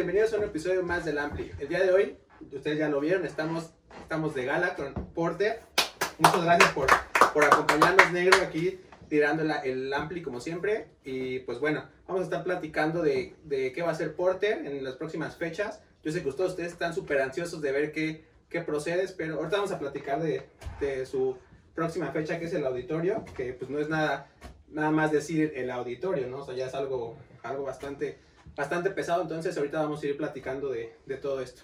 bienvenidos a un episodio más del Ampli. El día de hoy, ustedes ya lo vieron, estamos, estamos de gala con Porter. Muchas gracias por, por acompañarnos, negro, aquí tirando el Ampli como siempre. Y pues bueno, vamos a estar platicando de, de qué va a ser Porter en las próximas fechas. Yo sé que todos ustedes están súper ansiosos de ver qué, qué procedes, pero ahorita vamos a platicar de, de su próxima fecha, que es el auditorio, que pues no es nada, nada más decir el auditorio, ¿no? O sea, ya es algo, algo bastante, bastante pesado, entonces ahorita vamos a ir platicando de, de todo esto.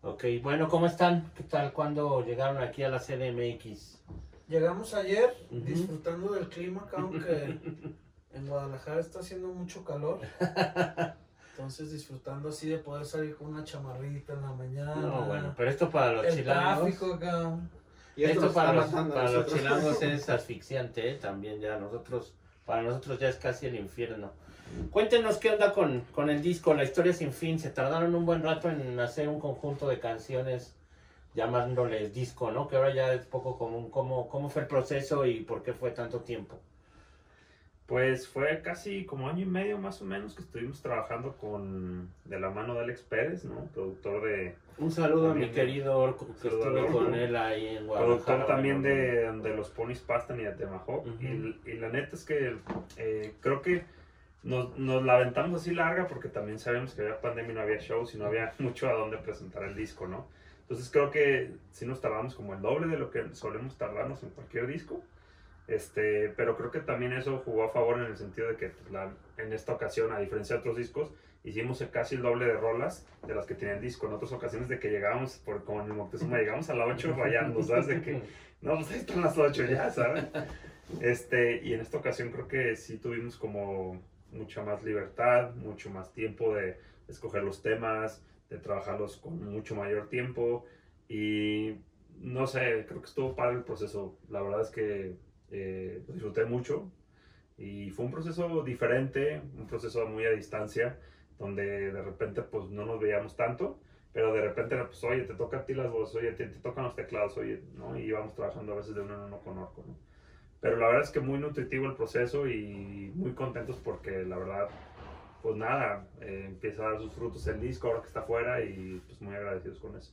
Ok, bueno, ¿cómo están? ¿Qué tal cuando llegaron aquí a la CDMX? Llegamos ayer disfrutando del clima, acá, aunque en Guadalajara está haciendo mucho calor. Entonces disfrutando así de poder salir con una chamarrita en la mañana. No, bueno, pero esto para los el chilangos. tráfico acá. Y esto, para los, para chilangos es asfixiante, ¿eh? también ya nosotros, para nosotros ya es casi el infierno. Cuéntenos qué onda con, con el disco, la historia sin fin. Se tardaron un buen rato en hacer un conjunto de canciones llamándoles disco, ¿no? Que ahora ya es poco común. ¿Cómo, cómo fue el proceso y por qué fue tanto tiempo? Pues fue casi como año y medio más o menos que estuvimos trabajando con de la mano de Alex Pérez, ¿no? Productor de Un saludo a mi querido Orco, que estuve con él ahí en Guadalajara. productor también de, de los ponis pastan y de y, y la neta es que eh, creo que nos, nos la aventamos así larga porque también sabemos que había pandemia y no había shows y no había mucho a dónde presentar el disco, ¿no? Entonces creo que sí nos tardamos como el doble de lo que solemos tardarnos en cualquier disco. Este, pero creo que también eso jugó a favor en el sentido de que pues, la- en esta ocasión, a diferencia de otros discos, hicimos casi el doble de rolas de las que tenía el disco. En otras ocasiones de que llegábamos, por, como en el Moctezuma, llegamos a las 8 rayando, ¿sabes? De que, no, pues ahí están las 8 ya, ¿sabes? Este, y en esta ocasión creo que sí tuvimos como mucha más libertad, mucho más tiempo de escoger los temas, de trabajarlos con mucho mayor tiempo y no sé, creo que estuvo padre el proceso. La verdad es que eh, lo disfruté mucho y fue un proceso diferente, un proceso muy a distancia, donde de repente pues no nos veíamos tanto, pero de repente pues oye, te toca a ti las voces, oye, te, te tocan los teclados, oye, ¿no? Y íbamos trabajando a veces de uno en uno con Orco, ¿no? Pero la verdad es que muy nutritivo el proceso y muy contentos porque la verdad, pues nada, eh, empieza a dar sus frutos el disco ahora que está afuera y pues muy agradecidos con eso.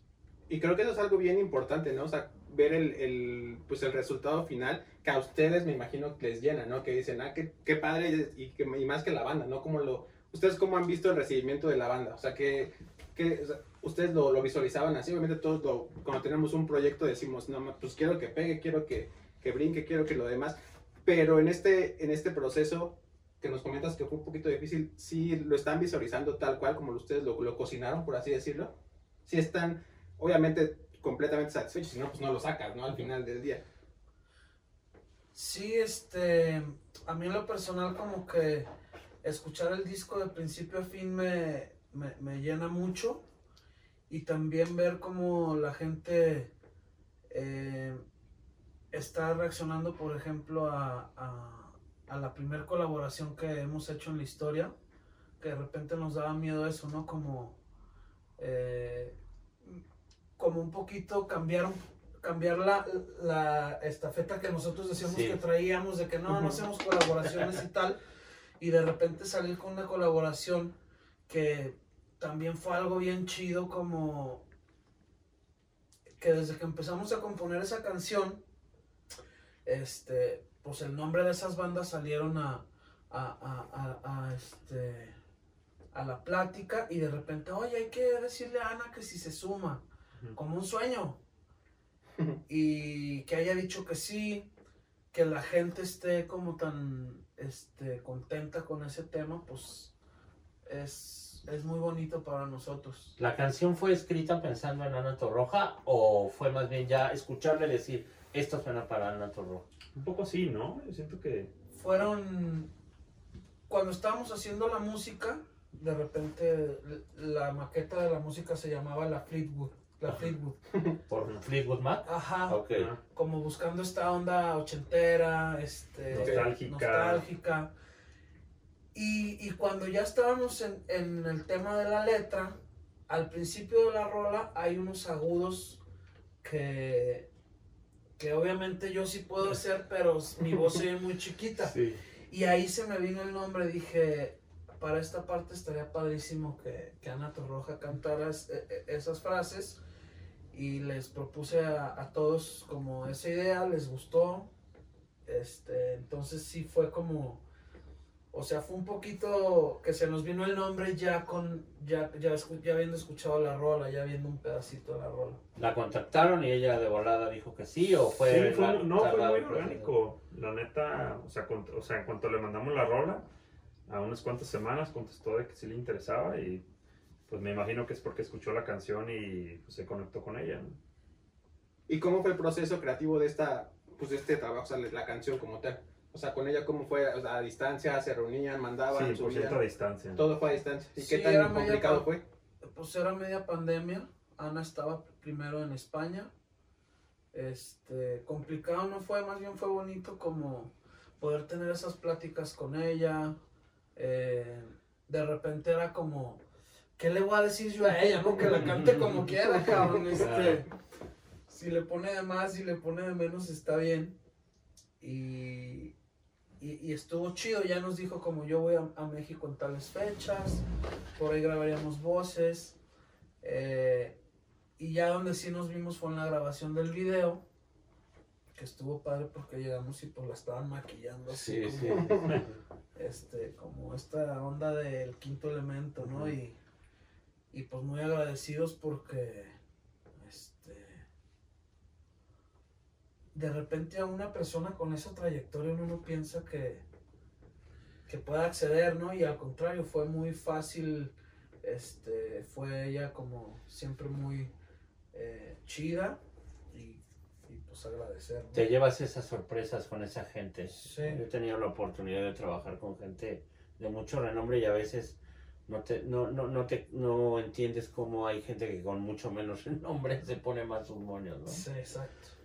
Y creo que eso es algo bien importante, ¿no? O sea, ver el, el, pues el resultado final que a ustedes me imagino que les llena, ¿no? Que dicen, ah, qué, qué padre y, que, y más que la banda, ¿no? Como lo, ¿Ustedes cómo han visto el recibimiento de la banda? O sea, que, que o sea, ustedes lo, lo visualizaban así, obviamente todos lo- cuando tenemos un proyecto decimos, no, pues quiero que pegue, quiero que, que brinque, quiero que lo demás, pero en este, en este proceso que nos comentas que fue un poquito difícil, sí lo están visualizando tal cual como ustedes lo, lo cocinaron, por así decirlo. Sí están, obviamente, completamente satisfechos, si no, pues no lo sacas, ¿no? Al final del día. Sí, este, a mí en lo personal como que escuchar el disco de principio a fin me, me, me llena mucho y también ver cómo la gente eh, está reaccionando, por ejemplo, a, a, a la primer colaboración que hemos hecho en la historia, que de repente nos daba miedo eso, ¿no? Como, eh, como un poquito cambiar cambiar la, la estafeta que nosotros decíamos Sí. que traíamos, de que no, no hacemos colaboraciones y tal, y de repente salir con una colaboración que también fue algo bien chido, como que desde que empezamos a componer esa canción, este, pues el nombre de esas bandas salieron a, a, a, a, a, este, a la plática y de repente, oye, hay que decirle a Ana que si se suma, como un sueño y que haya dicho que sí, que la gente esté como tan este, contenta con ese tema, pues es, es muy bonito para nosotros. ¿La canción fue escrita pensando en Ana Torroja o fue más bien ya escucharle decir esto suena para Ana Torroja? Un poco así, ¿no? Yo siento que Fueron, cuando estábamos haciendo la música, de repente la maqueta de la música se llamaba La Fleetwood. La Fleetwood. ¿Por Fleetwood Mac? Ajá. Ok. ah, como buscando esta onda ochentera, este, Nostálgica. nostálgica. Y, y cuando ya estábamos en, en el tema de la letra, al principio de la rola hay unos agudos que, que obviamente yo sí puedo hacer, pero mi voz es muy chiquita. Sí. Y ahí se me vino el nombre, dije, para esta parte estaría padrísimo que, que Ana Torroja cantara es- e- e- esas frases y les propuse a, a todos como esa idea, les gustó, este, entonces sí fue como, o sea, fue un poquito que se nos vino el nombre ya con, ya, ya, escu- ya habiendo escuchado la rola, ya viendo un pedacito de la rola. ¿La contactaron y ella de volada dijo que sí o fue.? Sí, fue- la- no, fue muy orgánico. La neta, o sea, con- o sea, en cuanto le mandamos la rola, a unas cuantas semanas contestó de que sí le interesaba y pues me imagino que es porque escuchó la canción y pues, se conectó con ella. ¿no? ¿Y cómo fue el proceso creativo de esta, pues de este trabajo, o sea, la canción como tal? O sea, con ella, ¿cómo fue? O sea, a distancia, se reunían, mandaban, Sí, por cierto a distancia. Todo fue a distancia. ¿Y Sí, qué tan complicado fue? pues era media pandemia. Ana estaba primero en España. Este, complicado no fue, más bien fue bonito como poder tener esas pláticas con ella. Eh, de repente era como, ¿qué le voy a decir yo a ella? No, que la cante como quiera, cabrón. Este, si le pone de más, si le pone de menos, está bien. Y, y, y estuvo chido, ya nos dijo como yo voy a, a México en tales fechas, por ahí grabaríamos voces. eh, y ya donde sí nos vimos fue en la grabación del video, que estuvo padre porque llegamos y pues la estaban maquillando así Sí, sí. como, este, como esta onda del quinto elemento, ¿no? Y, y pues muy agradecidos porque este de repente a una persona con esa trayectoria uno no piensa que, que pueda acceder, ¿no? Y al contrario, fue muy fácil, este, fue ella como siempre muy eh, chida y, y, pues agradecer. ¿no? Te llevas esas sorpresas con esa gente. Sí. Yo he tenido la oportunidad de trabajar con gente de mucho renombre y a veces no te, no, no, no te no entiendes cómo hay gente que con mucho menos renombre se pone más moños, ¿no? Sí, exacto.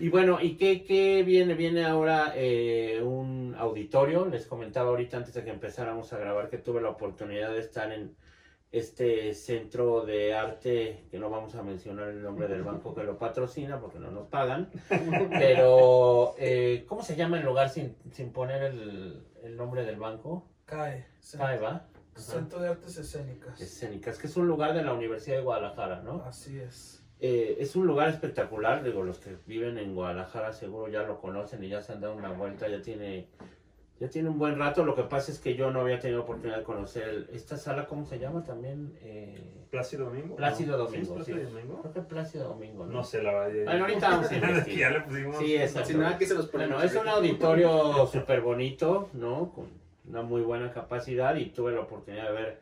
Y bueno, ¿y qué, qué viene? Viene ahora eh, un auditorio. Les comentaba ahorita antes de que empezáramos a grabar que tuve la oportunidad de estar en este centro de arte, que no vamos a mencionar el nombre del banco que lo patrocina porque no nos pagan, pero eh, ¿cómo se llama el lugar sin, sin poner el, el nombre del banco? CAE, CAE, ¿va? Centro de Artes Escénicas. Escénicas, que es un lugar de la Universidad de Guadalajara, ¿no? Así es. Eh, es un lugar espectacular, digo, los que viven en Guadalajara seguro ya lo conocen y ya se han dado una vuelta, ya tiene, ya tiene un buen rato. Lo que pasa es que yo no había tenido oportunidad de conocer el- esta sala, ¿cómo se llama también? Eh, Plácido Domingo. Plácido ¿no? Domingo, ¿Sí. Plácido Domingo? creo que Plácido Domingo, ¿no? No sé, la verdad. ya- Bueno, ahorita vamos a ya investigar. le pusimos. Sí, exacto. No, aquí se los. Bueno, es un auditorio súper bonito, ¿no? Con una muy buena capacidad y tuve la oportunidad de ver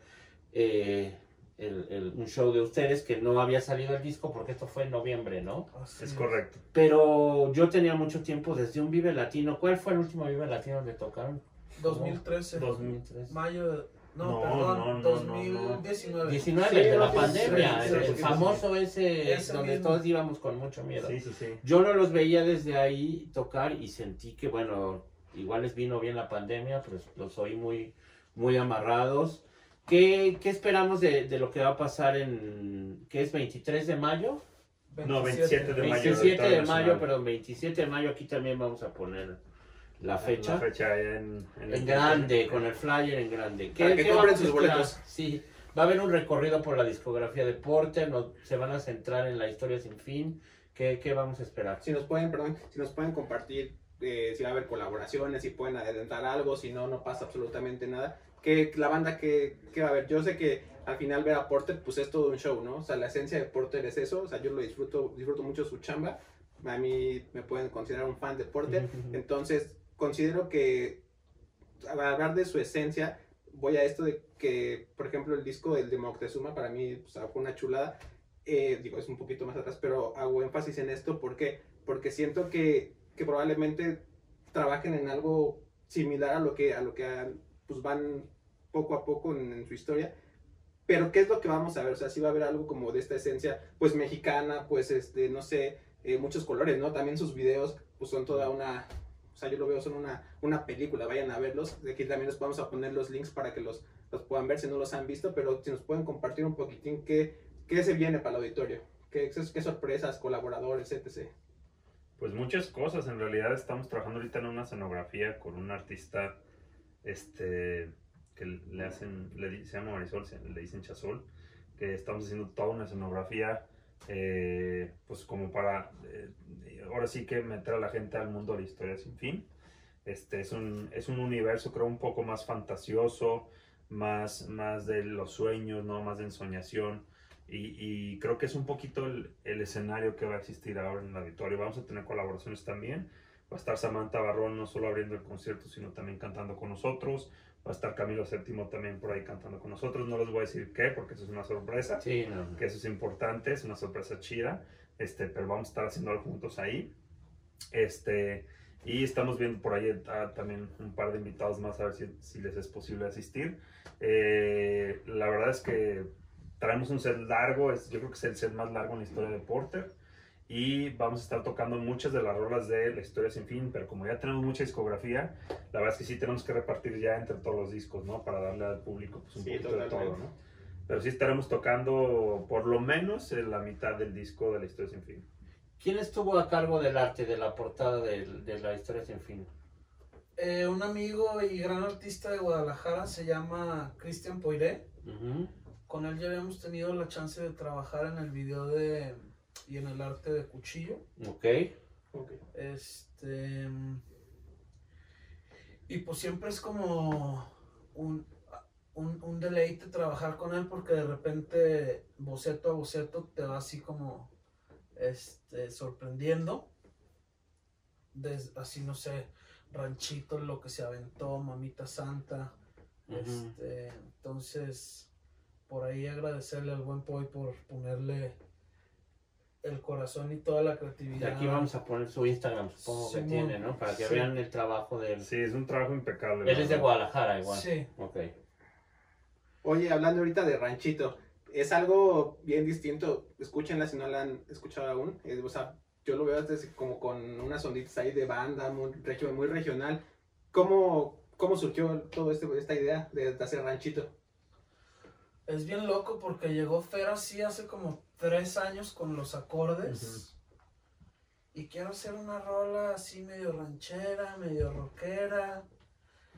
eh, el- el- un show de ustedes que no había salido el disco porque esto fue en noviembre, ¿no? Así Es correcto. Pero yo tenía mucho tiempo desde un Vive Latino. ¿Cuál fue el último Vive Latino donde tocaron? 2013. 2003. Mayo. de- No, No, perdón, no, no, no, 2019. 19 Sí, de la pandemia, sí, el, sí, el sí, famoso ese, Ese donde mismo. todos íbamos con mucho miedo. Sí, sí, sí. Yo no los veía desde ahí tocar y sentí que, bueno, igual les vino bien la pandemia, pero los oí muy, muy amarrados. ¿Qué, qué esperamos de, de lo que va a pasar en, qué es 23 de mayo? No, 27 de mayo. 27 de mayo, perdón, 27 de mayo, aquí también vamos a poner la fecha. La fecha en, en En grande, con el flyer en grande. Para que compren sus boletos. Sí, va a haber un recorrido por la discografía de Porter, no- se van a centrar en la historia sin fin. ¿Qué, qué vamos a esperar? Si nos pueden, perdón, si nos pueden compartir, eh, si va a haber colaboraciones, si pueden adelantar algo, si no, no pasa absolutamente nada. Que la banda que, que va a haber, yo sé que al final ver a Porter, pues es todo un show, ¿no? O sea, la esencia de Porter es eso, o sea, yo lo disfruto, disfruto mucho su chamba. A mí me pueden considerar un fan de Porter. Entonces, considero que al hablar de su esencia, voy a esto de que, por ejemplo, el disco del de Moctezuma para mí pues, fue una chulada. Eh, digo, es un poquito más atrás, pero hago énfasis en esto. ¿Por qué? Porque siento que, que probablemente trabajen en algo similar a lo que, a lo que han- pues van poco a poco en, su historia. Pero ¿qué es lo que vamos a ver? O sea, si va a haber algo como de esta esencia, pues mexicana, pues este, no sé, eh, muchos colores, ¿no? También sus videos, pues son toda una, o sea, yo lo veo, son una, una película, vayan a verlos. De aquí también les vamos a poner los links para que los, los puedan ver si no los han visto, pero si nos pueden compartir un poquitín qué, qué se viene para el auditorio, qué, qué sorpresas, colaboradores, etc. Pues muchas cosas. En realidad estamos trabajando ahorita en una escenografía con un artista este, que le hacen, le, se llama Marisol, se- le dicen Chazol, que estamos haciendo toda una escenografía, eh, pues como para, eh, ahora sí que meter a la gente al mundo de la historia sin fin. Este es un, es un universo, creo, un poco más fantasioso, más, más de los sueños, ¿no? Más de ensoñación. Y, y creo que es un poquito el, el escenario que va a existir ahora en el auditorio. Vamos a tener colaboraciones también. Va a estar Samantha Barrón no solo abriendo el concierto, sino también cantando con nosotros. Va a estar Camilo VII también por ahí cantando con nosotros. No les voy a decir qué, porque eso es una sorpresa. Sí, no. Que eso es importante, es una sorpresa chida. Este, pero vamos a estar haciéndolo juntos ahí. Este, y estamos viendo por ahí ah, también un par de invitados más a ver si, si les es posible asistir. Eh, la verdad es que traemos un set largo, es, yo creo que es el set más largo en la historia de Porter. Y vamos a estar tocando muchas de las rolas de la historia sin fin, pero como ya tenemos mucha discografía, la verdad es que sí tenemos que repartir ya entre todos los discos, ¿no? Para darle al público pues, un Sí, poquito de todo, totalmente. ¿no? Pero sí estaremos tocando por lo menos en la mitad del disco de la historia sin fin. ¿Quién estuvo a cargo del arte, de la portada del- de, la historia sin fin? Eh, un amigo y gran artista de Guadalajara se llama Cristian Poiré. Ujú. Con él ya habíamos tenido la chance de trabajar en el video de y en el arte de cuchillo. Ok. Ok. Este. Y pues siempre es como un, un, un deleite trabajar con él porque de repente boceto a boceto te va así como este, sorprendiendo. Des- así no sé, Ranchito, lo que se aventó, Mamita Santa. Este, entonces, por ahí agradecerle al buen Poi por ponerle el corazón y toda la Y creatividad. aquí vamos a poner su Instagram, supongo que tiene, ¿no? Para que Sí. vean el trabajo de él. Sí, es un trabajo impecable. Él la es de. Guadalajara igual. Sí. Ok. Oye, hablando ahorita de ranchito, es algo bien distinto. Escúchenla si no la han escuchado aún. O sea, yo lo veo desde como con unas onditas ahí de banda, muy, muy regional. ¿Cómo, ¿Cómo surgió toda esta idea de, de hacer ranchito? Es bien loco porque llegó Fer así hace como tres años con los acordes. Y quiero hacer una rola así medio ranchera, medio rockera.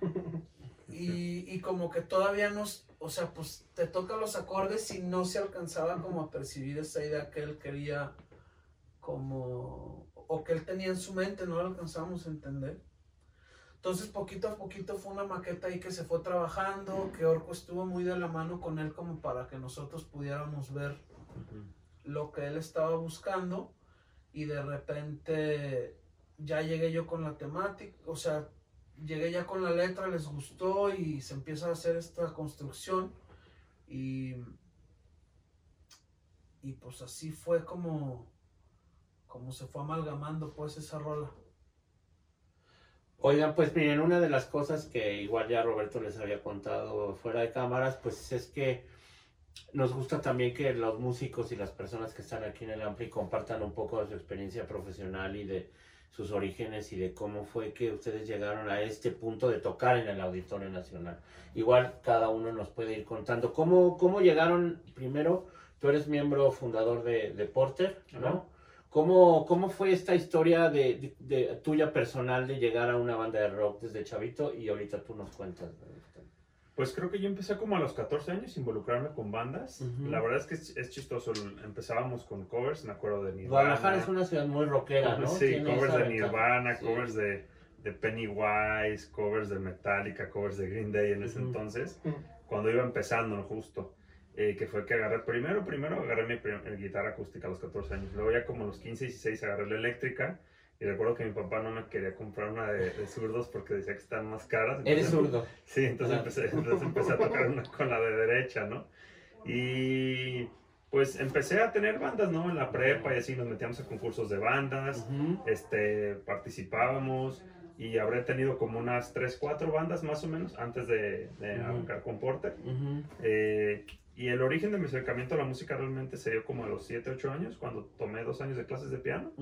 Y, y como que todavía nos, o sea, pues te toca los acordes y no se alcanzaba como a percibir esa idea que él quería como, o que él tenía en su mente, no lo alcanzábamos a entender. Entonces poquito a poquito fue una maqueta ahí que se fue trabajando, que Orco estuvo muy de la mano con él como para que nosotros pudiéramos ver. Lo que él estaba buscando y de repente ya llegué yo con la temática, o sea, llegué ya con la letra, les gustó y se empieza a hacer esta construcción y, y pues así fue como, como se fue amalgamando pues esa rola. Oigan, pues miren, una de las cosas que igual ya Roberto les había contado fuera de cámaras, pues es que nos gusta también que los músicos y las personas que están aquí en el Ampli compartan un poco de su experiencia profesional y de sus orígenes y de cómo fue que ustedes llegaron a este punto de tocar en el Auditorio Nacional. Igual cada uno nos puede ir contando cómo, cómo llegaron primero, tú eres miembro fundador de, de Porter, ¿no? ¿Cómo, ¿Cómo fue esta historia de, de- de tuya personal de llegar a una banda de rock desde chavito y ahorita tú nos cuentas? Pues creo que yo empecé como a los 14 años a involucrarme con bandas. Ujú. La verdad es que es, es chistoso. Empezábamos con covers, me acuerdo de Nirvana. Guadalajara es una ciudad muy rockera, ¿no? Sí, covers de. Nirvana, Sí. covers de, de Pennywise, covers de Metallica, covers de Green Day en ese Ujú. entonces, Ujú. cuando iba empezando justo. eh, que fue que agarré primero, primero agarré mi eh, guitarra acústica a los 14 años. Luego ya como a los 15 y 16 agarré la eléctrica. Y recuerdo que mi papá no me quería comprar una de, de zurdos porque decía que estaban más caras. Eres Entonces- zurdo. Sí, entonces empecé, entonces empecé a tocar una con la de derecha, ¿no? Y pues empecé a tener bandas, ¿no? En la prepa y así nos metíamos a concursos de bandas, este, participábamos y habré tenido como unas 3, 4 bandas más o menos antes de, de Ujú. arrancar con Porter. Eh, y el origen de mi acercamiento a la música realmente se dio como a los 7, 8 años, cuando tomé dos años de clases de piano,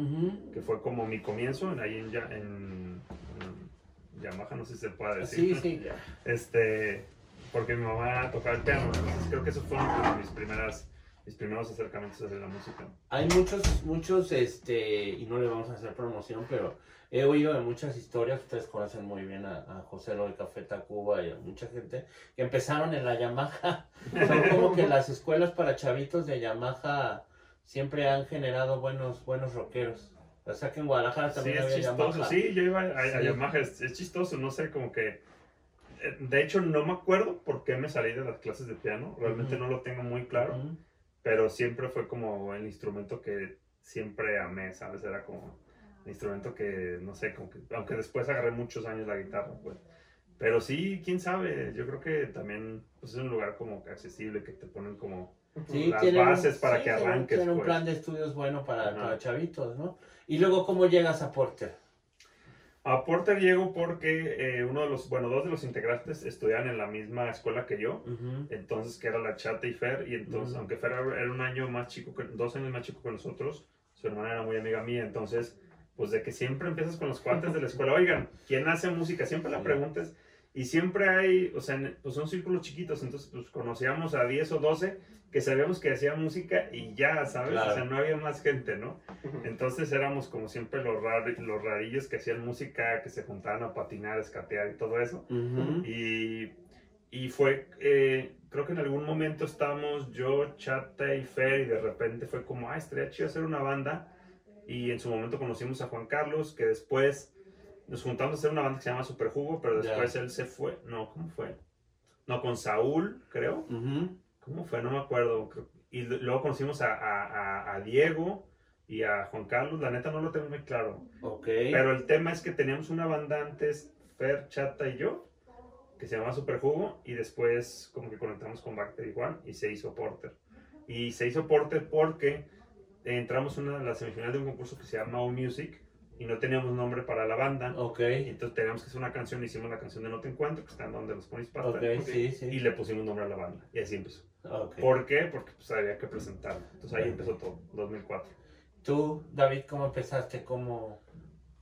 que fue como mi comienzo en, ahí en, Ya- en- en Yamaha, no sé si se puede decir. Sí, sí. Este, porque mi mamá tocaba el piano, entonces creo que eso fue una de mis primeras mis primeros acercamientos a la música. Hay muchos, muchos, este, y no le vamos a hacer promoción, pero he oído de muchas historias, ustedes conocen muy bien a, a José Lo de Café Tacuba y a mucha gente, que empezaron en la Yamaha. Son como que las escuelas para chavitos de Yamaha siempre han generado buenos, buenos rockeros. O sea que en Guadalajara Sí, también es había chistoso. Yamaha. Sí, yo iba a, a Sí. Yamaha, es, es chistoso, no sé, como que... eh, De hecho, no me acuerdo por qué me salí de las clases de piano, realmente no lo tengo muy claro, Ujú. pero siempre fue como el instrumento que siempre amé, ¿sabes? Era como instrumento que, no sé, como que, aunque después agarré muchos años la guitarra, pues. Pero sí, quién sabe, yo creo que también pues, es un lugar como que accesible, que te ponen como... Sí, las tienen bases para sí, que arranques, Tienen un pues. plan de estudios bueno para, chavitos, ¿no? Y luego, ¿cómo llegas a Porter? A Porter llego porque eh, uno de los, bueno, dos de los integrantes estudiaban en la misma escuela que yo, entonces que era la Chata y Fer, y entonces, aunque Fer era era un año más chico, que, dos años más chico que nosotros, su hermana era muy amiga mía, entonces, pues de que siempre empiezas con los cuates de la escuela, oigan, ¿quién hace música? Siempre la Sí. preguntes, y siempre hay, o sea, pues son círculos chiquitos, entonces pues conocíamos a 10 o 12 que sabíamos que hacían música y ya, ¿sabes? Claro. O sea, no había más gente, ¿no? Entonces éramos como siempre los, rar- los rarillos que hacían música, que se juntaban a patinar, a escatear y todo eso. Ujú. Y, y fue, eh, creo que en algún momento estábamos yo, Chata y Fer, y de repente fue como, ah, estaría chido hacer una banda. Y en su momento conocimos a Juan Carlos, que después nos juntamos a hacer una banda que se llama Super Jugo, pero después él se fue. No, ¿cómo fue? No, con Saúl, creo. ¿Cómo fue? No me acuerdo. Y luego conocimos a, a- Diego y a Juan Carlos. La neta no lo tengo muy claro. Ok. Pero el tema es que teníamos una banda antes, Fer, Chata y yo, que se llamaba Super Jugo. Y después como que conectamos con Bacter Juan y se hizo Porter. Y se hizo Porter porque entramos en una de las semifinales de un concurso que se llama O Music y no teníamos nombre para la banda. Ok. Entonces teníamos que hacer una canción, hicimos la canción de No Te Encuentro, que está en donde los ponis Ok, sí, sí. Y le pusimos nombre a la banda. Y así empezó. Ok. ¿Por qué? Porque pues había que presentarlo. Entonces ahí empezó todo, 2004. Tú, David, ¿cómo empezaste? ¿Cómo...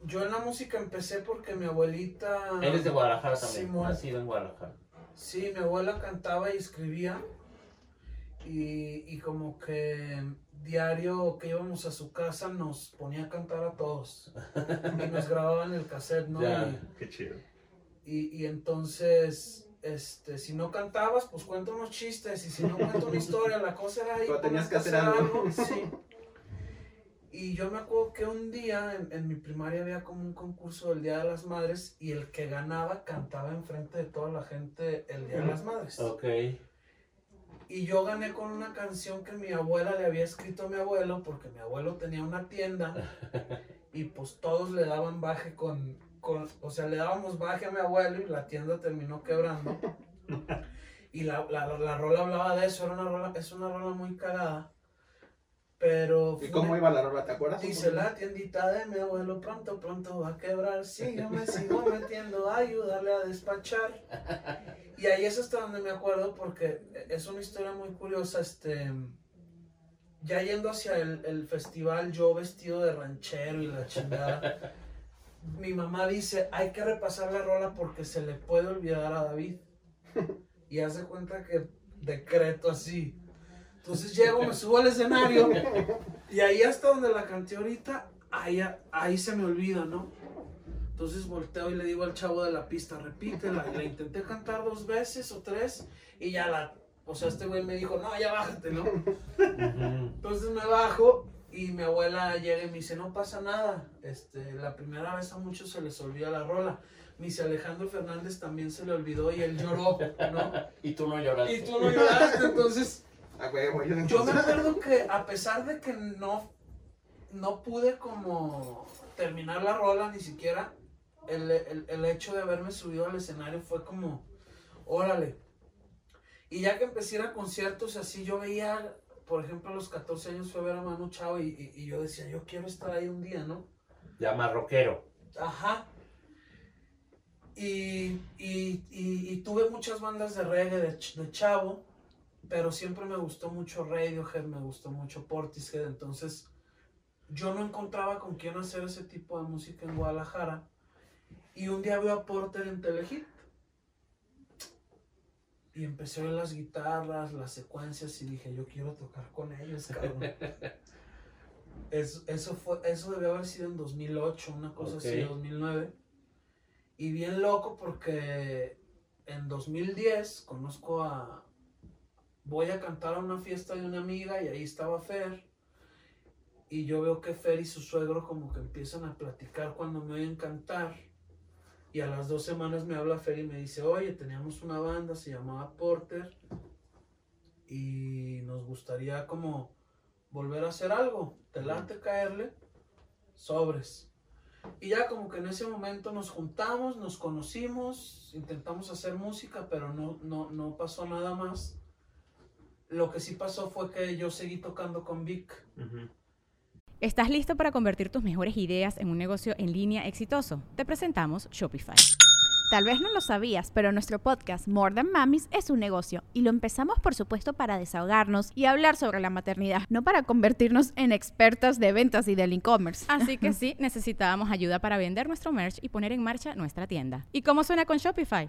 Yo en la música empecé porque mi abuelita... Eres de Guadalajara también, Simón. nacido en Guadalajara. Sí, mi abuela cantaba y escribía. Y, y como que diario que íbamos a su casa nos ponía a cantar a todos. Y nos grababan el cassette, ¿no? Ya. Y- Qué chido. Y, y entonces, este, si no cantabas, pues cuenta unos chistes. Y si no cuenta una historia, la cosa era ahí. Pero tenías que hacer algo. Sí. Y yo me acuerdo que un día en, en mi primaria había como un concurso del Día de las Madres y el que ganaba cantaba enfrente de toda la gente el Día de las Madres. Ok. Y yo gané con una canción que mi abuela le había escrito a mi abuelo porque mi abuelo tenía una tienda y pues todos le daban baje con, con o sea, le dábamos baje a mi abuelo y la tienda terminó quebrando. Y la, la, la rola hablaba de eso, era una rola, es una rola muy cagada. Pero ¿Y cómo iba la rola? ¿Te acuerdas? Dice la tiendita de mi abuelo pronto, pronto va a quebrar. Si yo me sigo metiendo, ayúdale a despachar. Y ahí es hasta donde me acuerdo porque es una historia muy curiosa. Este, ya yendo hacia el, el festival, yo vestido de ranchero y la chingada. mi mamá dice: Hay que repasar la rola porque se le puede olvidar a David. Y hace cuenta que decreto así. Entonces llego, me subo al escenario y ahí hasta donde la canté ahorita, ahí, ahí se me olvida, ¿no? Entonces volteo y le digo al chavo de la pista, repítela. Y la intenté cantar dos veces o tres y ya la... O sea, este güey me dijo, no, ya bájate, ¿no? Entonces me bajo y mi abuela llega y me dice, no pasa nada. Este, la primera vez a muchos se les olvida la rola. Me dice, Alejandro Fernández también se le olvidó y él lloró, ¿no? Y tú no lloraste. Y tú no lloraste, entonces... A huevo, yo Yo me acuerdo que a pesar de que no, no pude como terminar la rola ni siquiera, el, el- el hecho de haberme subido al escenario fue como, órale. Y ya que empecé a ir a conciertos así, yo veía, por ejemplo, a los 14 años fue a ver a Manu Chao y, y- y yo decía, yo quiero estar ahí un día, ¿no? Ya más rockero. Ajá. Y, y- y- y tuve muchas bandas de reggae de, de chavo, pero siempre me gustó mucho Radiohead, me gustó mucho Portishead, entonces yo no encontraba con quién hacer ese tipo de música en Guadalajara. Y un día veo a Porter en Telehit. Y empecé a oír las guitarras, las secuencias y dije, yo quiero tocar con ellos, cabrón. Es- eso, fue, eso debió haber sido en 2008, una cosa así, Ok. 2009. Y bien loco porque en 2010 conozco a... Voy a cantar a una fiesta de una amiga y ahí estaba Fer. Y yo veo que Fer y su suegro como que empiezan a platicar cuando me oyen cantar. Y a las dos semanas me habla Fer y me dice, oye, teníamos una banda, se llamaba Porter. Y nos gustaría como volver a hacer algo. ¿Te late caerle? Sobres. Y ya como que en ese momento nos juntamos, nos conocimos, intentamos hacer música, pero no, no, no pasó nada más. Lo que sí pasó fue que yo seguí tocando con Vic. ¿Estás listo para convertir tus mejores ideas en un negocio en línea exitoso? Te presentamos Shopify. Tal vez no lo sabías, pero nuestro podcast More Than Mamis es un negocio y lo empezamos por supuesto para desahogarnos y hablar sobre la maternidad, no para convertirnos en expertas de ventas y del e-commerce. Así que sí, necesitábamos ayuda para vender nuestro merch y poner en marcha nuestra tienda. ¿Y cómo suena con Shopify?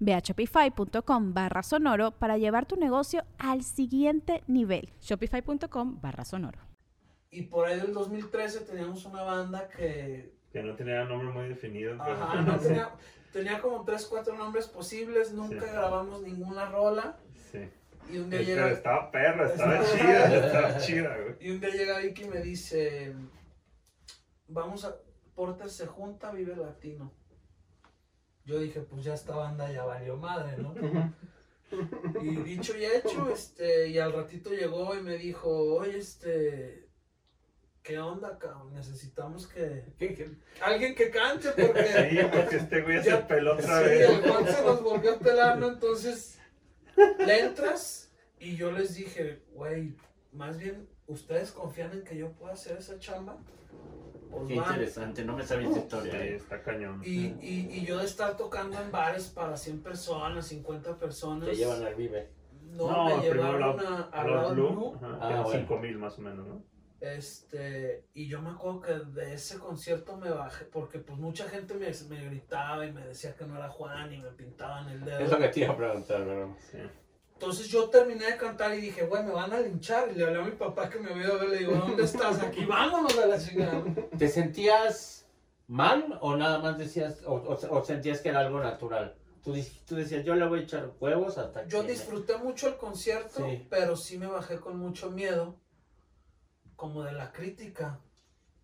Ve a shopify.com barra sonoro para llevar tu negocio al siguiente nivel. Shopify.com barra sonoro. Y por ahí del 2013 teníamos una banda que Que no tenía nombre muy definido. Ajá, no tenía, tenía como tres, cuatro nombres posibles, nunca Sí. grabamos ninguna rola. Sí. Y un día Pero llega, estaba perra, estaba Estaba- chida, estaba chida, güey. y un día llega Vicky y me dice, vamos a, Porter se junta, vive latino. Yo dije, pues ya esta banda ya valió madre, ¿no? Y dicho y hecho, este, y al ratito llegó y me dijo, oye, este, ¿qué onda, cabrón? Necesitamos que, alguien que cante porque... Sí, porque este güey se peló otra Sí, vez. el Juan se nos volvió a pelar, ¿no? Entonces, le entras y yo les dije, güey, más bien, ¿ustedes confían en que yo pueda hacer esa chamba? Qué interesante, no me sabía esa Sí, historia. ¿eh? está cañón. Y, y, y yo de estar tocando en bares para 100 personas, 50 personas, Te llevan al Vive. no, No, me llevaron la- a, a Loud Loud Blue, Blue, ajá, Ah, que eran bueno. 5 mil más o menos, ¿no? Este, y yo me acuerdo que de ese concierto me bajé, porque pues mucha gente me, me gritaba y me decía que no era Juan y me pintaban el dedo. Es lo que te iba a preguntar, ¿verdad? Sí. Entonces yo terminé de cantar y dije, güey, me van a linchar. Y le hablé a mi papá que me había ver, le digo, ¿dónde estás? Aquí, vámonos a la chingada. ¿Te sentías mal o nada más decías, o, o- o sentías que era algo natural? Tú, tú decías, yo le voy a echar huevos hasta Yo que me- disfruté mucho el concierto, Sí. pero sí me bajé con mucho miedo, como de la crítica,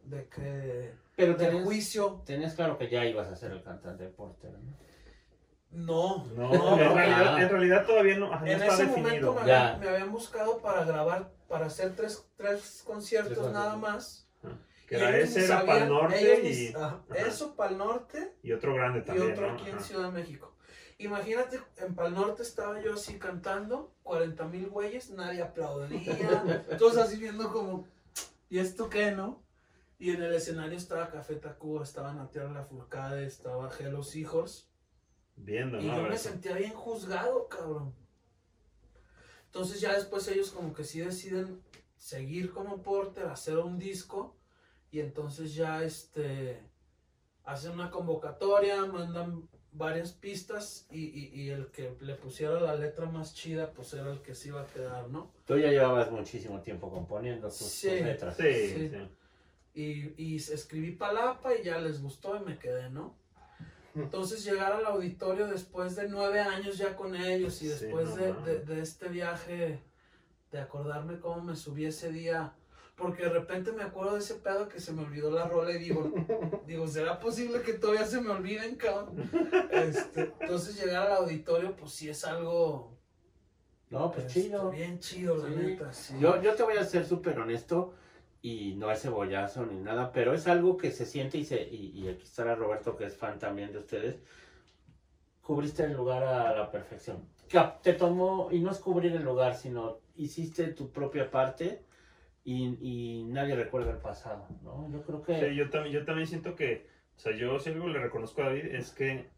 de que, Pero del tenías, juicio. tenías claro que ya ibas a ser el cantante de Porter, ¿no? No, No, no, en, no. realidad, Ah. en realidad todavía no, ajá, no En está ese definido. momento me habían, me habían buscado para grabar, para hacer tres, tres conciertos Tres nada más. Que Y era ese, era para el norte y, ajá. Eso para el norte y otro grande y también. otro ¿no? aquí en. Ciudad de México. Imagínate, en Pal Norte estaba yo así cantando, 40 mil güeyes, nadie aplaudía, todos así viendo como, ¿y esto qué, no? Y en el escenario estaba Café Tacuba, estaba Natier La Furcade, estaba Hello Seahorse, Viendo, y ¿no? yo me sentía bien juzgado, cabrón. Entonces ya después ellos como que sí deciden seguir como Porter, hacer un disco, y entonces ya este hacen una convocatoria, mandan varias pistas y, y- y el que le pusiera la letra más chida pues era el que se iba a quedar, ¿no? Tú ya llevabas muchísimo tiempo componiendo tus, letras. Sí, Sí. sí. Y, y escribí palapa y ya les gustó y me quedé, ¿no? Entonces llegar al auditorio después de nueve años ya con ellos y Sí, después no de, de- de este viaje, de acordarme cómo me subí ese día, porque de repente me acuerdo de ese pedo que se me olvidó la rola y digo, digo, ¿será posible que todavía se me olviden, cabrón? Este, entonces llegar al auditorio pues sí es algo No, pues este, chido. bien chido, la neta. sí. Yo, yo te voy a ser súper honesto y no es cebollazo ni nada, pero es algo que se siente y, se, y, y aquí estará Roberto que es fan también de ustedes. Cubriste el lugar a la perfección. te tomó, y no es cubrir el lugar, sino hiciste tu propia parte y, y nadie recuerda el pasado, ¿no? Yo creo que... Sí, yo también, yo también siento que, o sea, yo si algo le reconozco a David es que,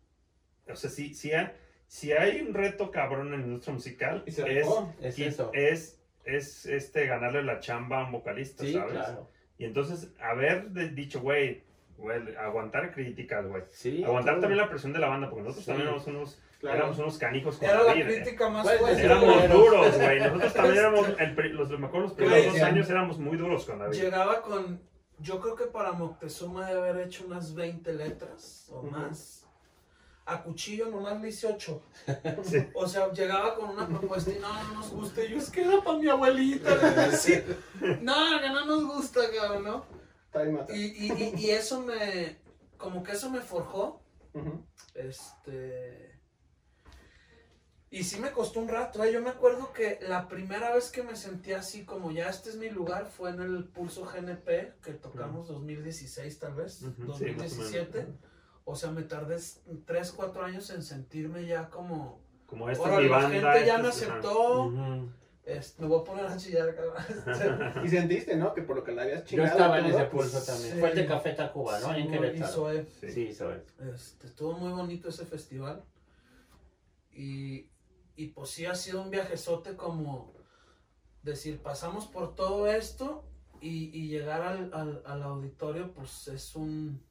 o sea, si, si, hay, si hay un reto cabrón en la industria musical, Y se es. Es eso. es, es este, ganarle la chamba a un vocalista, Sí, ¿sabes? claro. Y entonces, haber dicho, güey, güey, aguantar críticas, güey. Sí, Aguantar todo. también la presión de la banda, porque nosotros Sí. también éramos unos, Claro. éramos unos canijos con Era la ¿eh? crítica más Pues, fuerte. Éramos Pero- duros, güey. Nosotros también éramos, el pri- los, me acuerdo, los primeros dos años éramos muy duros con David. Llegaba con. Yo creo que para Moctezuma debe haber hecho unas 20 letras o más. A cuchillo nomás le hice 8. Sí. O sea, llegaba con una propuesta y no, no nos gusta. Y yo es que era para mi abuelita. decía. No, que no nos gusta, cabrón, ¿no? Y, y, y, y eso me. Como que eso me forjó. Este. Y sí me costó un rato, ¿eh? yo me acuerdo que la primera vez que me sentí así como ya este es mi lugar fue en el Pulso GNP, que tocamos 2016 tal vez, sí, más o 2017. menos. O sea, me tardé 3, 4 años en sentirme ya como... Como esta es Ahora mi la banda. gente ya esta me aceptó, este, me voy a poner a chillar, cabrón. Y sentiste, ¿no? Que por lo que la habías Yo chingado. estaba en ese pulso pues, también. sí. Fue el de Café Tacuba, ¿no? Ahí en Sí, Querétaro. hizo, eh. Sí. Sí, eso es. Este, estuvo muy bonito ese festival. Y, y pues sí ha sido un viajezote como decir, pasamos por todo esto y, y llegar al, al, al auditorio, pues es un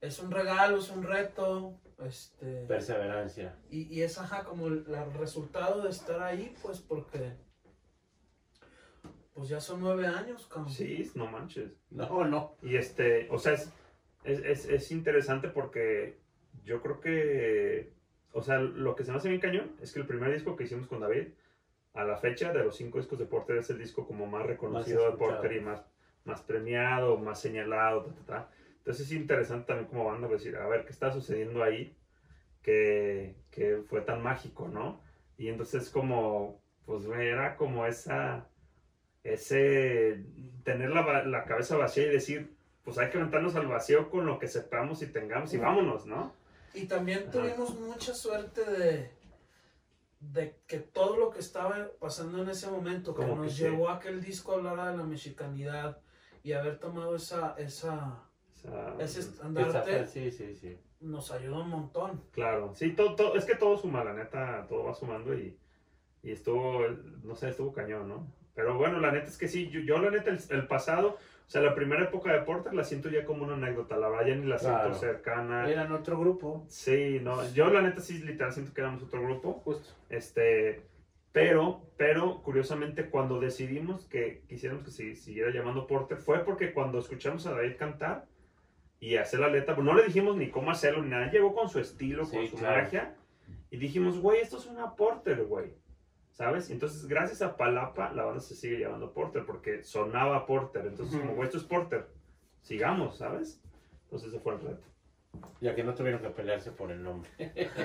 es un regalo, es un reto. Este, Perseverancia. y, y es ajá, como el, el resultado de estar ahí, pues porque pues ya son nueve años, cabrón. Sí, no manches. No, no. Y este, o sea, es, es, es, es interesante porque yo creo que, o sea, lo que se me hace bien cañón es que el primer disco que hicimos con David, a la fecha de los cinco discos de Porter, es el disco como más reconocido de. Porter y más, más premiado, más señalado, ta, ta, ta. Entonces es interesante también como banda decir, a ver, ¿qué está sucediendo ahí? Que, que fue tan mágico, ¿no? Y entonces como, pues era como esa, ese, tener la, la cabeza vacía y decir, pues hay que aventarnos al vacío con lo que sepamos y tengamos y vámonos, ¿no? Y también Ajá. tuvimos mucha suerte de, de que todo lo que estaba pasando en ese momento, que que nos sí. llevó a que el disco hablara de la mexicanidad y haber tomado esa, esa, O sea, ese Esa estandarte, Sí, sí, sí. nos ayudó un montón. Claro, sí, todo, todo- es que todo suma, la neta, todo va sumando y, y estuvo, no sé, estuvo cañón, ¿no? Pero bueno, la neta es que sí, yo, yo la neta, el, el pasado, o sea, la primera época de Porter la siento ya como una anécdota, la verdad ya ni la siento Claro. cercana. Eran otro grupo. Sí, no, yo la neta sí, literal, siento que éramos otro grupo. Justo. Este, pero, pero, curiosamente, cuando decidimos que quisiéramos que se siguiera llamando Porter, fue porque cuando escuchamos a David cantar y hacer la letra, pues no le dijimos ni cómo hacerlo ni nada, llegó con su estilo, con su claro. magia, y dijimos, güey, esto es una Porter, güey, ¿sabes? Entonces, gracias a Palapa, la banda se sigue llamando Porter, porque sonaba Porter, entonces, como, güey, esto es Porter, sigamos, ¿sabes? Entonces, ese fue el reto. Ya que no tuvieron que pelearse por el nombre.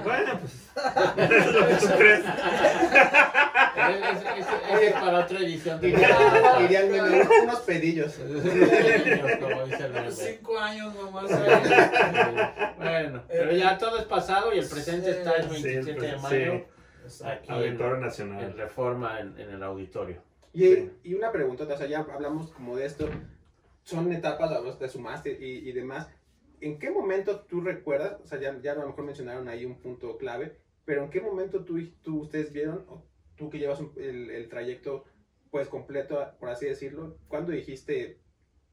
Bueno, pues, es lo que tú crees. Ese es, para otra edición de Iría, al menú, unos pedillos. como dice el meme. Cinco años nomás. Bueno, pero ya todo es pasado y el presente está el sí, 27 de sí. mayo aquí en, Auditorio en Nacional. Reforma en, en el auditorio. Y, Sí. y una pregunta, o sea, ya hablamos como de esto, son etapas, a los te sumaste y, y demás. ¿En qué momento tú recuerdas, o sea, ya, ya a lo mejor mencionaron ahí un punto clave, pero en qué momento tú, y- tú ustedes vieron, o tú que llevas un- el, el trayecto pues completo, por así decirlo, cuando dijiste,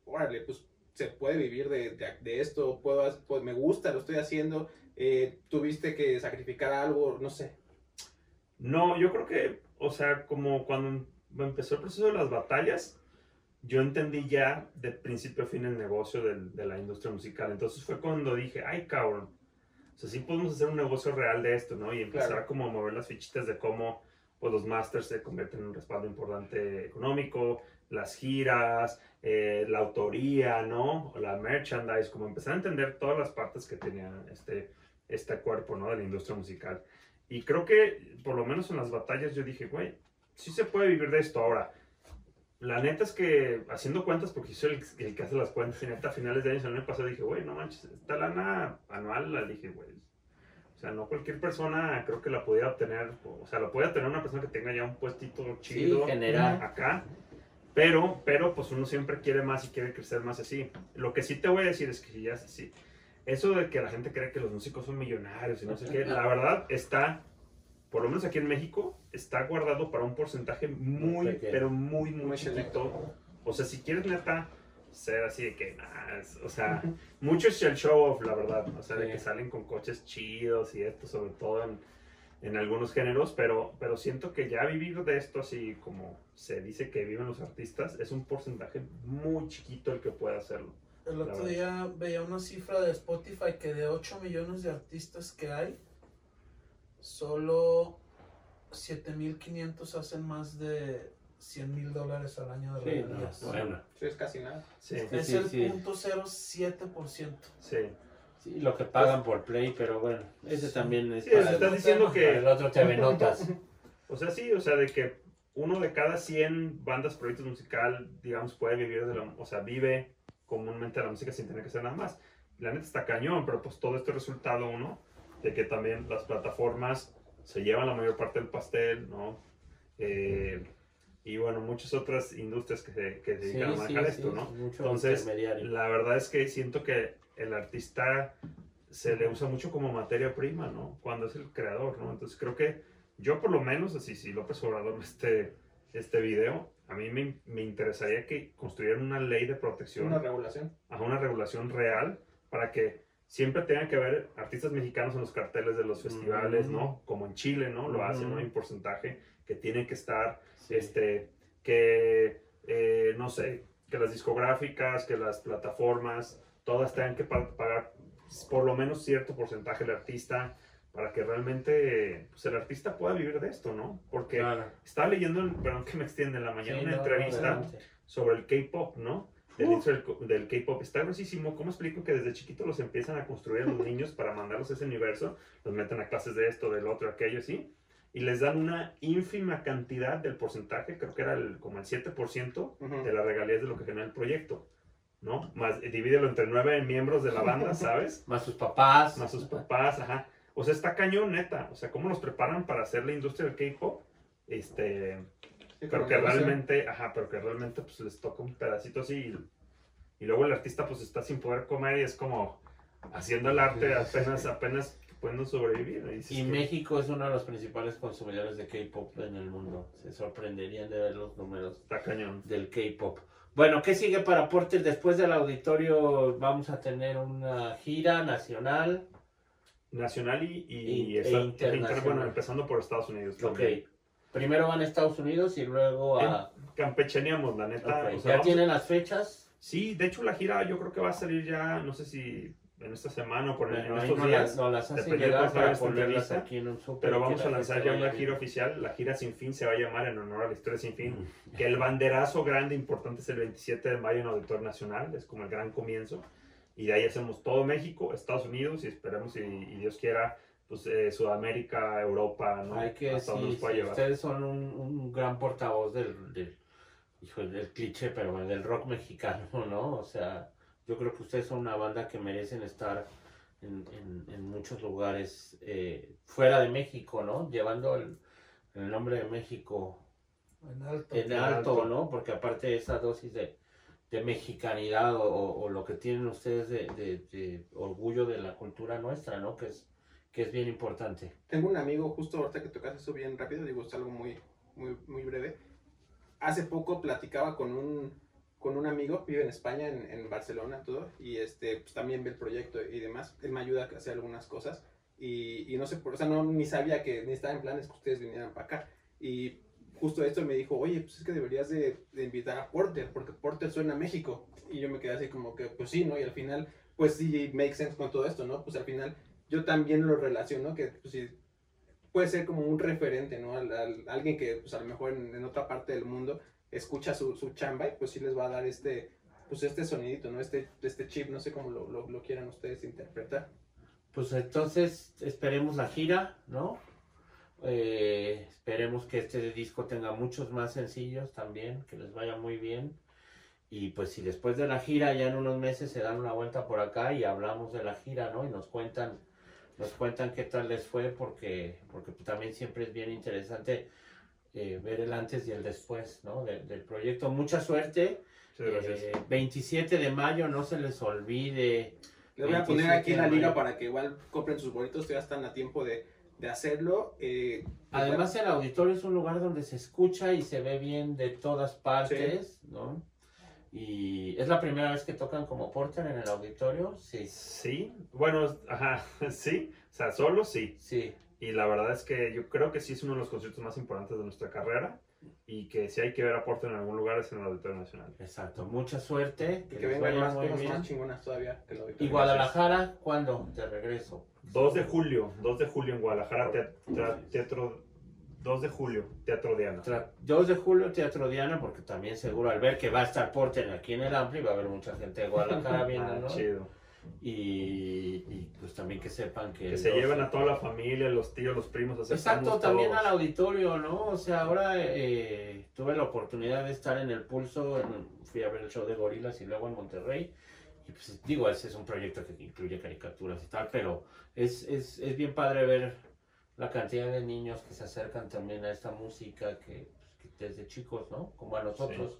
órale, pues se puede vivir de, de, de esto, puedo, pues, me gusta, lo estoy haciendo, eh, tuviste que sacrificar algo, no sé. No, yo creo que, o sea, como cuando empezó el proceso de las batallas, yo entendí ya de principio a fin el negocio del- de la industria musical. Entonces fue cuando dije, ay, cabrón, o sea, sí podemos hacer un negocio real de esto, ¿no? Y empezar Claro. como a mover las fichitas de cómo pues, los masters se convierten en un respaldo importante económico, las giras, eh, la autoría, ¿no? La merchandise, como empezar a entender todas las partes que tenía este, este cuerpo, ¿no? De la industria musical. Y creo que, por lo menos en las batallas, yo dije, güey, sí se puede vivir de esto ahora. La neta es que, haciendo cuentas, porque soy el, el que hace las cuentas, y neta, a finales de año, el año pasado, dije, güey, no manches, esta lana anual, la dije, güey. O sea, no cualquier persona creo que la pudiera obtener, o sea, lo puede obtener una persona que tenga ya un puestito chido general. acá. Pero, pero, pues uno siempre quiere más y quiere crecer más así. Lo que sí te voy a decir es que ya sí, eso de que la gente cree que los músicos son millonarios y no sé qué, la verdad está, por lo menos aquí en México, está guardado para un porcentaje muy, pero muy, muy, chiquito. O sea, si quieres neta ser así de que, nada, o sea, mucho es el show off, la verdad. O sea, de que salen con coches chidos y esto, sobre todo en en algunos géneros, pero, pero siento que ya vivir de esto, así como se dice que viven los artistas, es un porcentaje muy chiquito el que puede hacerlo. El otro día veía una cifra de Spotify que de 8 millones de artistas que hay, solo 7500 hacen más de 100 mil dólares al año de regalías. bueno. es casi nada. es el punto 0.07%. Sí. Sí, lo que pagan por play, pero bueno, ese también es. Sí, estás diciendo que. el otro TV Notas. o sea, sí, o sea, de que uno de cada 100 bandas, proyectos musical, digamos, puede vivir de la. O sea, vive comúnmente de la música sin tener que hacer nada más. La neta está cañón, pero pues todo este resultado, uno, de que también las plataformas se llevan la mayor parte del pastel, ¿no? Eh, y bueno, muchas otras industrias que se, que dedican a manejar esto, ¿no? Entonces, la verdad es que siento que el artista se le usa mucho como materia prima, ¿no? Cuando es el creador, ¿no? Entonces creo que yo por lo menos, así si López Obrador este, este video, a mí me, me, interesaría que construyeran una ley de protección. Una regulación. A una regulación real para que siempre tengan que haber artistas mexicanos en los carteles de los festivales, ¿no? Como en Chile, ¿no? Lo hacen, ¿no? Hay un porcentaje que tienen que estar, este, que, eh, no sé, que las discográficas, que las plataformas, todas tengan que pagar por lo menos cierto porcentaje del artista para que realmente pues, el artista pueda vivir de esto, ¿no? Porque estaba leyendo, perdón que me extiende, en la mañana una entrevista sobre el K-pop, ¿no? Del, del K-pop. Está gruesísimo. ¿Cómo explico que desde chiquito los empiezan a construir a los niños para mandarlos a ese universo? Los meten a clases de esto, del otro, aquello, así. Y les dan una ínfima cantidad del porcentaje, creo que era el, como el 7% de las regalías de lo que genera el proyecto. ¿no? Más, eh, divídelo entre nueve miembros de la banda, ¿sabes? Más sus papás. Más sus papás, ajá. O sea, está cañón, neta. O sea, ¿cómo los preparan para hacer la industria del K-pop? Este. Pero que realmente, ajá, pero que realmente pues les toca un pedacito así. Y, luego el artista pues está sin poder comer y es como haciendo el arte apenas, apenas pueden sobrevivir. Y, México es uno de los principales consumidores de K-pop en el mundo. Se sorprenderían de ver los números está cañón. del K-pop. Bueno, ¿qué sigue para Porter? Después del auditorio vamos a tener una gira nacional. Nacional y, y, e internacional. Bueno, empezando por Estados Unidos. También. Primero van a Estados Unidos y luego a... Campechaneamos, la neta. ¿Ya tienen las fechas? Sí, de hecho la gira yo creo que va a salir ya, no sé si en esta semana o por en estos días. no las para ponerlas aquí en un super Pero vamos a lanzar ya una gira oficial. La gira Sin Fin se va a llamar en honor a la historia Sin Fin. Que el banderazo grande importante es el 27 de mayo en Auditorio Nacional. Es como el gran comienzo. Y de ahí hacemos todo México, Estados Unidos y esperemos, y, Dios quiera, pues eh, Sudamérica, Europa, ¿no? Hay que, Hasta sí, ustedes son un, un, gran portavoz del, del, del cliché, pero del rock mexicano, ¿no? O sea yo creo que ustedes son una banda que merecen estar en, en, muchos lugares eh, fuera de México, ¿no? Llevando el, el, nombre de México en alto, en alto, ¿no? Porque aparte de esa dosis de, de mexicanidad o, o, lo que tienen ustedes de, de, de, orgullo de la cultura nuestra, ¿no? Que es, que es bien importante. Tengo un amigo, justo ahorita que tocas eso bien rápido, digo, es algo muy, muy, muy breve. Hace poco platicaba con un con un amigo, vive en España, en, en, Barcelona, todo, y este, pues también ve el proyecto y demás. Él me ayuda a hacer algunas cosas y, y no sé, por, o sea, no, ni sabía que ni estaba en planes que ustedes vinieran para acá. Y justo esto me dijo, oye, pues es que deberías de, de, invitar a Porter, porque Porter suena a México. Y yo me quedé así como que, pues sí, ¿no? Y al final, pues sí, make sense con todo esto, ¿no? Pues al final yo también lo relaciono, que pues sí, puede ser como un referente, ¿no? Al, alguien que, pues a lo mejor en, en otra parte del mundo escucha su, su chamba y pues sí les va a dar este, pues este sonidito, ¿no? Este, este chip, no sé cómo lo, lo, quieran ustedes interpretar. Pues entonces esperemos la gira, ¿no? Eh, esperemos que este disco tenga muchos más sencillos también, que les vaya muy bien. Y pues si después de la gira, ya en unos meses se dan una vuelta por acá y hablamos de la gira, ¿no? Y nos cuentan nos cuentan qué tal les fue porque, porque también siempre es bien interesante eh, ver el antes y el después ¿no? de- del proyecto. Mucha suerte. Eh, 27 de mayo, no se les olvide. Les voy a poner 27 aquí la de liga para que igual compren sus boletos, todavía están a tiempo de, de hacerlo. Eh, Además, el auditorio es un lugar donde se escucha y se ve bien de todas partes, ¿no? Y es la primera vez que tocan como Porter en el auditorio. Sí, Sí, bueno, ajá, sí, o sea, solo sí. sí. Y la verdad es que yo creo que sí es uno de los conciertos más importantes de nuestra carrera y que si hay que ver a Porter en algún lugar es en el Auditorio Nacional. Exacto. Mucha suerte. y Que que vengan más cosas bien. más chingonas todavía que el ¿Y. Guadalajara cuándo? De regreso. 2 de julio, 2 de julio en Guadalajara, tea- tea- teatro, 2 de julio, Teatro Diana. Tra- 2 de julio, Teatro Diana, porque también seguro al ver que va a estar Porter aquí en el Ampli, va a haber mucha gente de Guadalajara Ah, viendo, chido. Y, y, pues también que sepan que... Que se 12 lleven a toda la familia, los tíos, los primos, a hacer Exacto, también todos. al auditorio, ¿no? O sea, ahora eh, tuve la oportunidad de estar en el pulso, en- fui a ver el show de Gorilas y luego en Monterrey. Y pues digo, ese es un proyecto que incluye caricaturas y tal, pero es, es, es bien padre ver la cantidad de niños que se acercan también a esta música que, pues, que desde chicos, ¿no? Como a nosotros.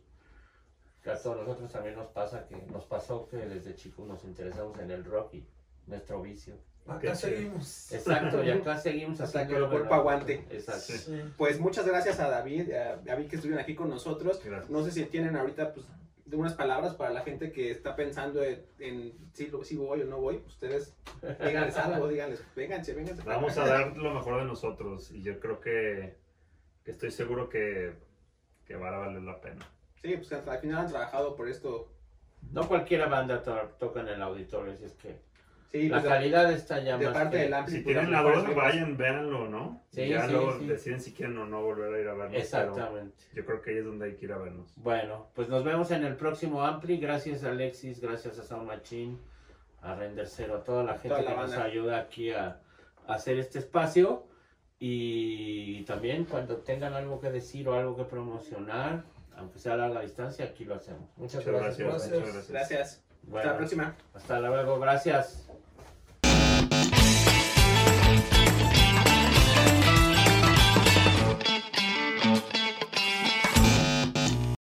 Que a todos nosotros también nos pasa que nos pasó que desde chicos nos interesamos en el rock y nuestro vicio. Acá seguimos. Exacto, y acá seguimos Hasta que el lo cuerpo aguante. Exacto. Sí. Sí. Pues muchas gracias a David, a David que estuvieron aquí con nosotros. Gracias. No sé si tienen ahorita pues unas palabras para la gente que está pensando en, en si, lo- si voy o no voy. Ustedes díganles algo, díganles, vénganse, vénganse. Vamos a dar lo mejor de nosotros y yo creo que, que estoy seguro que, que va a valer la pena. Sí, pues al final han trabajado por esto. No cualquiera banda to- toca en el auditorio, así es que Sí, la pues de, calidad está ya de más parte que- del. Si pues, tienen la duda, bandas. vayan, véanlo, ¿no? Sí, y ya sí, luego sí. deciden si quieren o no volver a ir a vernos. Exactamente. Yo creo que ahí es donde hay que ir a vernos. Bueno, pues nos vemos en el próximo Ampli. Gracias a Alexis, gracias a Sound Machine, a Render Cero, a toda la gente Toda la que nos ayuda aquí a, a hacer este espacio. Y también cuando tengan algo que decir o algo que promocionar, aunque sea a larga distancia, aquí lo hacemos. Muchas Muchas gracias. gracias. por Gracias. Muchas Gracias. Hasta la próxima. hasta luego, gracias.